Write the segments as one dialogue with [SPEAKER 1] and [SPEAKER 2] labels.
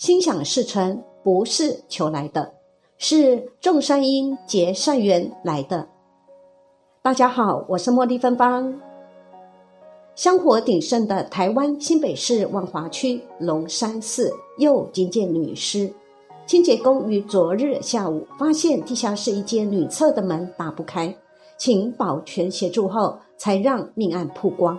[SPEAKER 1] 心想事成不是求来的，是种善因结善缘来的。大家好，我是茉莉芬芳。香火鼎盛的台湾新北市万华区龙山寺又觐见女尸，清洁工于昨日下午发现地下室一间女厕的门打不开，请保全协助后，才让命案曝光。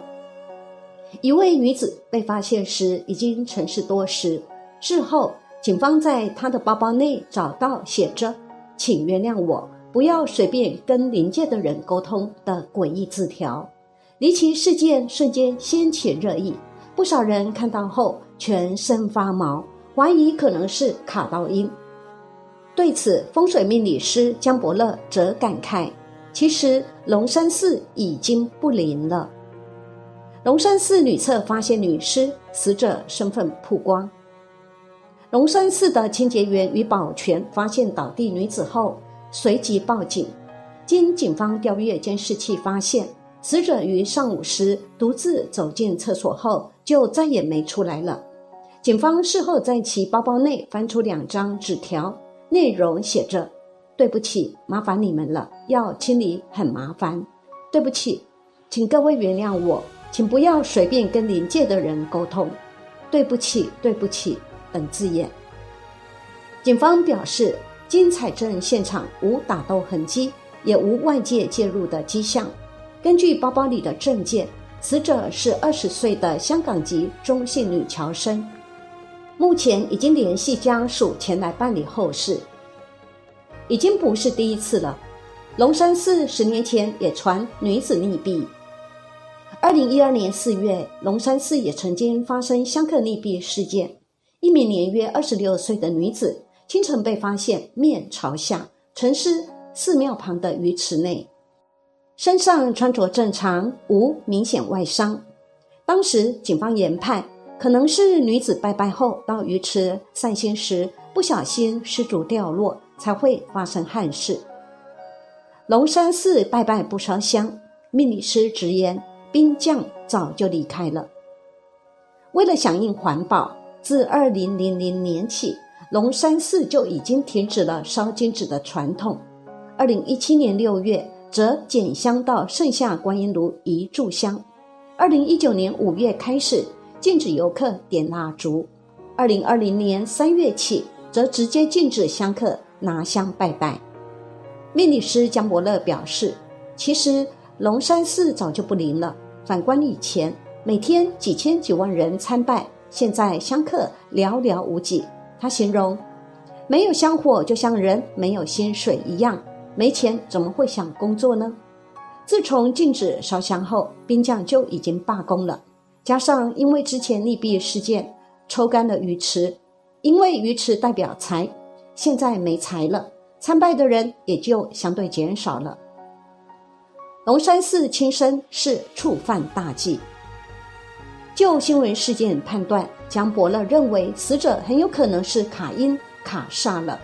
[SPEAKER 1] 一位女子被发现时已经沉尸多时。事后，警方在他的包包内找到写着“请原谅我，不要随便跟临界的人沟通”的诡异字条。离奇事件瞬间掀起热议，不少人看到后全身发毛，怀疑可能是卡到音。对此，风水命理师江伯乐则感慨：“其实龙山寺已经不灵了。”龙山寺女厕发现女尸，死者身份曝光。龙山寺的清洁员与保全发现倒地女子后，随即报警。经警方调阅监视器，发现死者于上午时独自走进厕所后，就再也没出来了。警方事后在其包包内翻出两张纸条，内容写着：“对不起，麻烦你们了，要清理很麻烦。对不起，请各位原谅我，请不要随便跟临界的人沟通。对不起，对不起。”等字眼。警方表示，经采证现场无打斗痕迹，也无外界介入的迹象。根据包包里的证件，死者是二十岁的香港籍中性女侨生。目前已经联系家属前来办理后事。已经不是第一次了。龙山寺十年前也传女子溺毙。二零一二年四月，龙山寺也曾经发生香客溺毙事件。一名年约二十六岁的女子清晨被发现面朝下沉尸寺庙旁的鱼池内，身上穿着正常，无明显外伤。当时警方研判，可能是女子拜拜后到鱼池散心时不小心失足掉落，才会发生憾事。龙山寺拜拜不烧香，命理师直言兵将早就离开了。为了响应环保。自二零零零年起，龙山寺就已经停止了烧金纸的传统。二零一七年六月，则减香到剩下观音炉一炷香。二零一九年五月开始禁止游客点蜡烛。二零二零年三月起，则直接禁止香客拿香拜拜。命理师江伯乐表示，其实龙山寺早就不灵了。反观以前，每天几千几万人参拜。现在香客寥寥无几，他形容没有香火就像人没有薪水一样，没钱怎么会想工作呢？自从禁止烧香后，兵将就已经罢工了。加上因为之前溺毙事件抽干了鱼池，因为鱼池代表财，现在没财了，参拜的人也就相对减少了。龙山寺轻生是触犯大忌。就新闻事件判断，江伯乐认为死者很有可能是卡因卡煞了，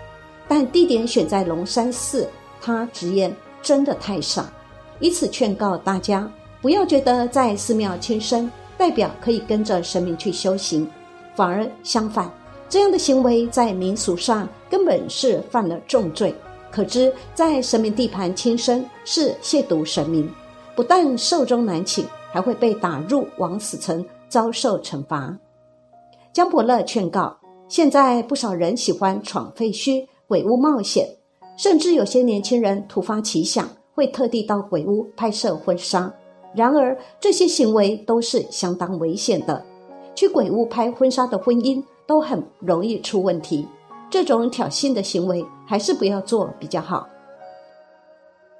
[SPEAKER 1] 但地点选在龙山寺，他直言真的太傻，以此劝告大家不要觉得在寺庙轻生代表可以跟着神明去修行，反而相反，这样的行为在民俗上根本是犯了重罪。可知在神明地盘轻生是亵渎神明，不但寿终难寝，还会被打入枉死城。遭受惩罚。江伯乐劝告：现在不少人喜欢闯废墟、鬼屋冒险，甚至有些年轻人突发奇想，会特地到鬼屋拍摄婚纱。然而，这些行为都是相当危险的。去鬼屋拍婚纱的婚姻都很容易出问题。这种挑衅的行为还是不要做比较好。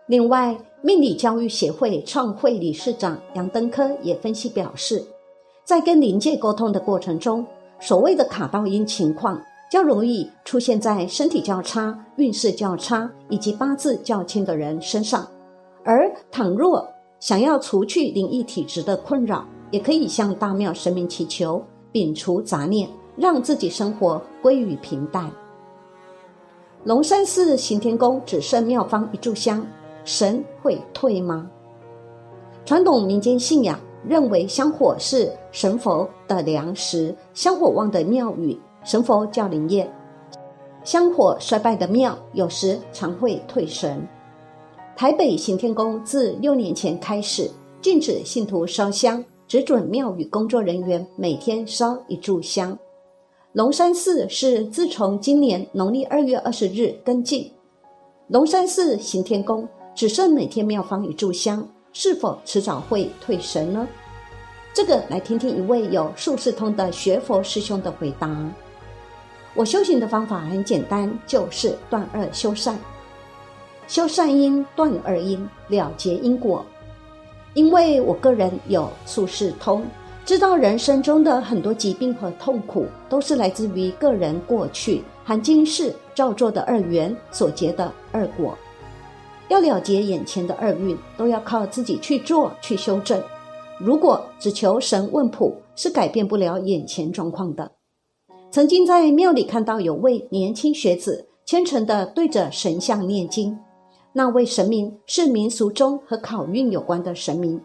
[SPEAKER 1] 另外，命理教育协会创会理事长杨登科也分析表示。在跟灵界沟通的过程中，所谓的卡道音情况较容易出现在身体较差、运势较差以及八字较轻的人身上。而倘若想要除去灵异体质的困扰，也可以向大庙神明祈求，摒除杂念，让自己生活归于平淡。龙山寺行天宫只剩庙方一炷香，神会退吗？传统民间信仰。认为香火是神佛的粮食，香火旺的庙宇神佛教灵验，香火衰败的庙有时常会退神。台北行天宫自六年前开始禁止信徒烧香，只准庙宇工作人员每天烧一炷香。龙山寺是自从今年农历二月二十日跟进，龙山寺行天宫只剩每天庙方一炷香，是否迟早会退神呢？这个来听听一位有术士通的学佛师兄的回答。我修行的方法很简单，就是断恶修善，修善因，断恶因，了结因果。因为我个人有术士通。知道人生中的很多疾病和痛苦，都是来自于个人过去含今世造作的二缘所结的恶果。要了结眼前的厄运，都要靠自己去做去修正。如果只求神问卜，是改变不了眼前状况的。曾经在庙里看到有位年轻学子虔诚地对着神像念经，那位神明是民俗中和考运有关的神明。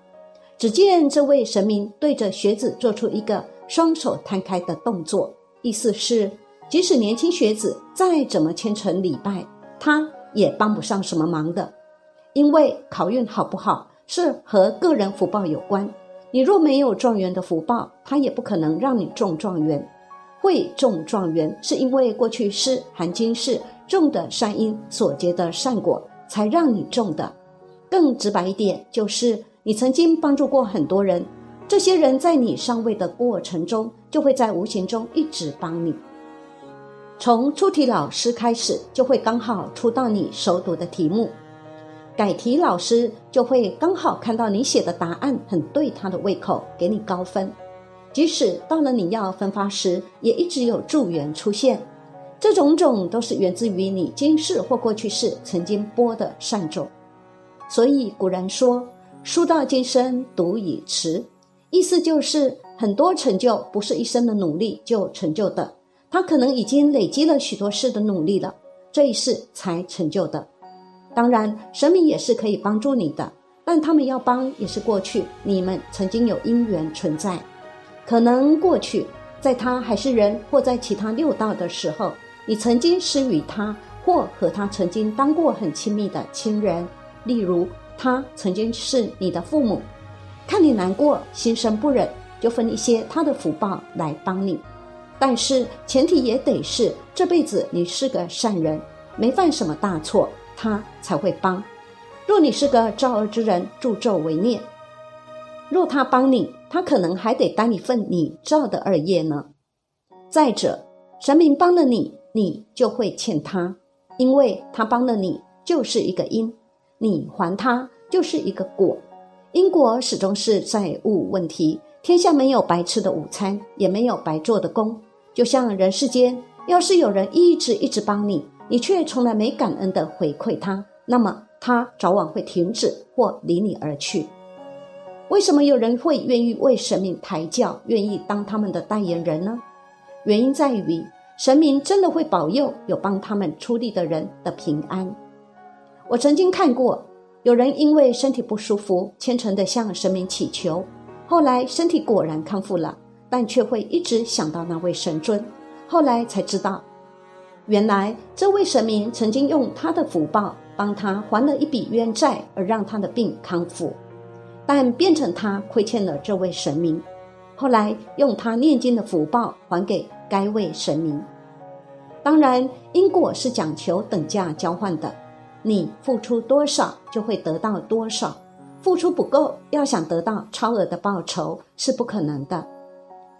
[SPEAKER 1] 只见这位神明对着学子做出一个双手摊开的动作，意思是，即使年轻学子再怎么虔诚礼拜，他也帮不上什么忙的。因为考运好不好是和个人福报有关，你若没有状元的福报，他也不可能让你中状元。会中状元，是因为过去世含今世种的善因所结的善果，才让你中的。更直白一点，就是。你曾经帮助过很多人，这些人在你上位的过程中，就会在无形中一直帮你。从出题老师开始，就会刚好出到你手读的题目；改题老师就会刚好看到你写的答案很对他的胃口，给你高分。即使到了你要分发时，也一直有助缘出现。这种种都是源自于你今世或过去世曾经播的善种。所以古人说。书到今生读已迟，意思就是很多成就不是一生的努力就成就的，他可能已经累积了许多世的努力了，这一世才成就的。当然，神明也是可以帮助你的，但他们要帮也是过去你们曾经有因缘存在，可能过去在他还是人或在其他六道的时候，你曾经施予他，或和他曾经当过很亲密的亲人，例如。他曾经是你的父母，看你难过，心生不忍，就分一些他的福报来帮你。但是前提也得是这辈子你是个善人，没犯什么大错，他才会帮。若你是个造恶之人，助纣为虐，若他帮你，他可能还得担一份你造的恶业呢。再者，神明帮了你，你就会欠他，因为他帮了你，就是一个因。你还他就是一个果，因果始终是债务问题。天下没有白吃的午餐，也没有白做的工。就像人世间，要是有人一直一直帮你，你却从来没感恩的回馈他，那么他早晚会停止或离你而去。为什么有人会愿意为神明抬轿，愿意当他们的代言人呢？原因在于神明真的会保佑有帮他们出力的人的平安。我曾经看过，有人因为身体不舒服，虔诚地向神明祈求，后来身体果然康复了，但却会一直想到那位神尊。后来才知道，原来这位神明曾经用他的福报帮他还了一笔冤债，而让他的病康复，但变成他亏欠了这位神明，后来用他念经的福报还给该位神明。当然，因果是讲求等价交换的。你付出多少就会得到多少，付出不够，要想得到超额的报酬是不可能的。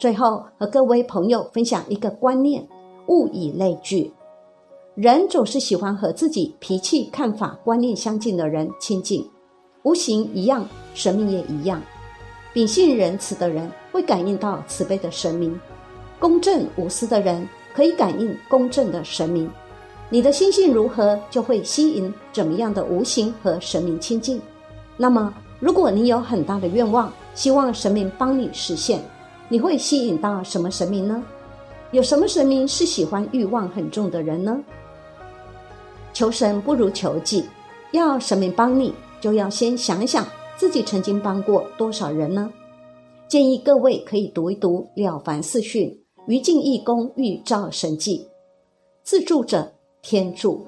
[SPEAKER 1] 最后和各位朋友分享一个观念：物以类聚。人总是喜欢和自己脾气、看法、观念相近的人亲近。无形一样，神明也一样。秉性仁慈的人会感应到慈悲的神明，公正无私的人可以感应公正的神明。你的心性如何，就会吸引怎么样的无形和神明亲近。那么，如果你有很大的愿望，希望神明帮你实现，你会吸引到什么神明呢？有什么神明是喜欢欲望很重的人呢？求神不如求己，要神明帮你，就要先想想自己曾经帮过多少人呢？建议各位可以读一读《了凡四训》，于敬义公预兆神迹，自助者天助。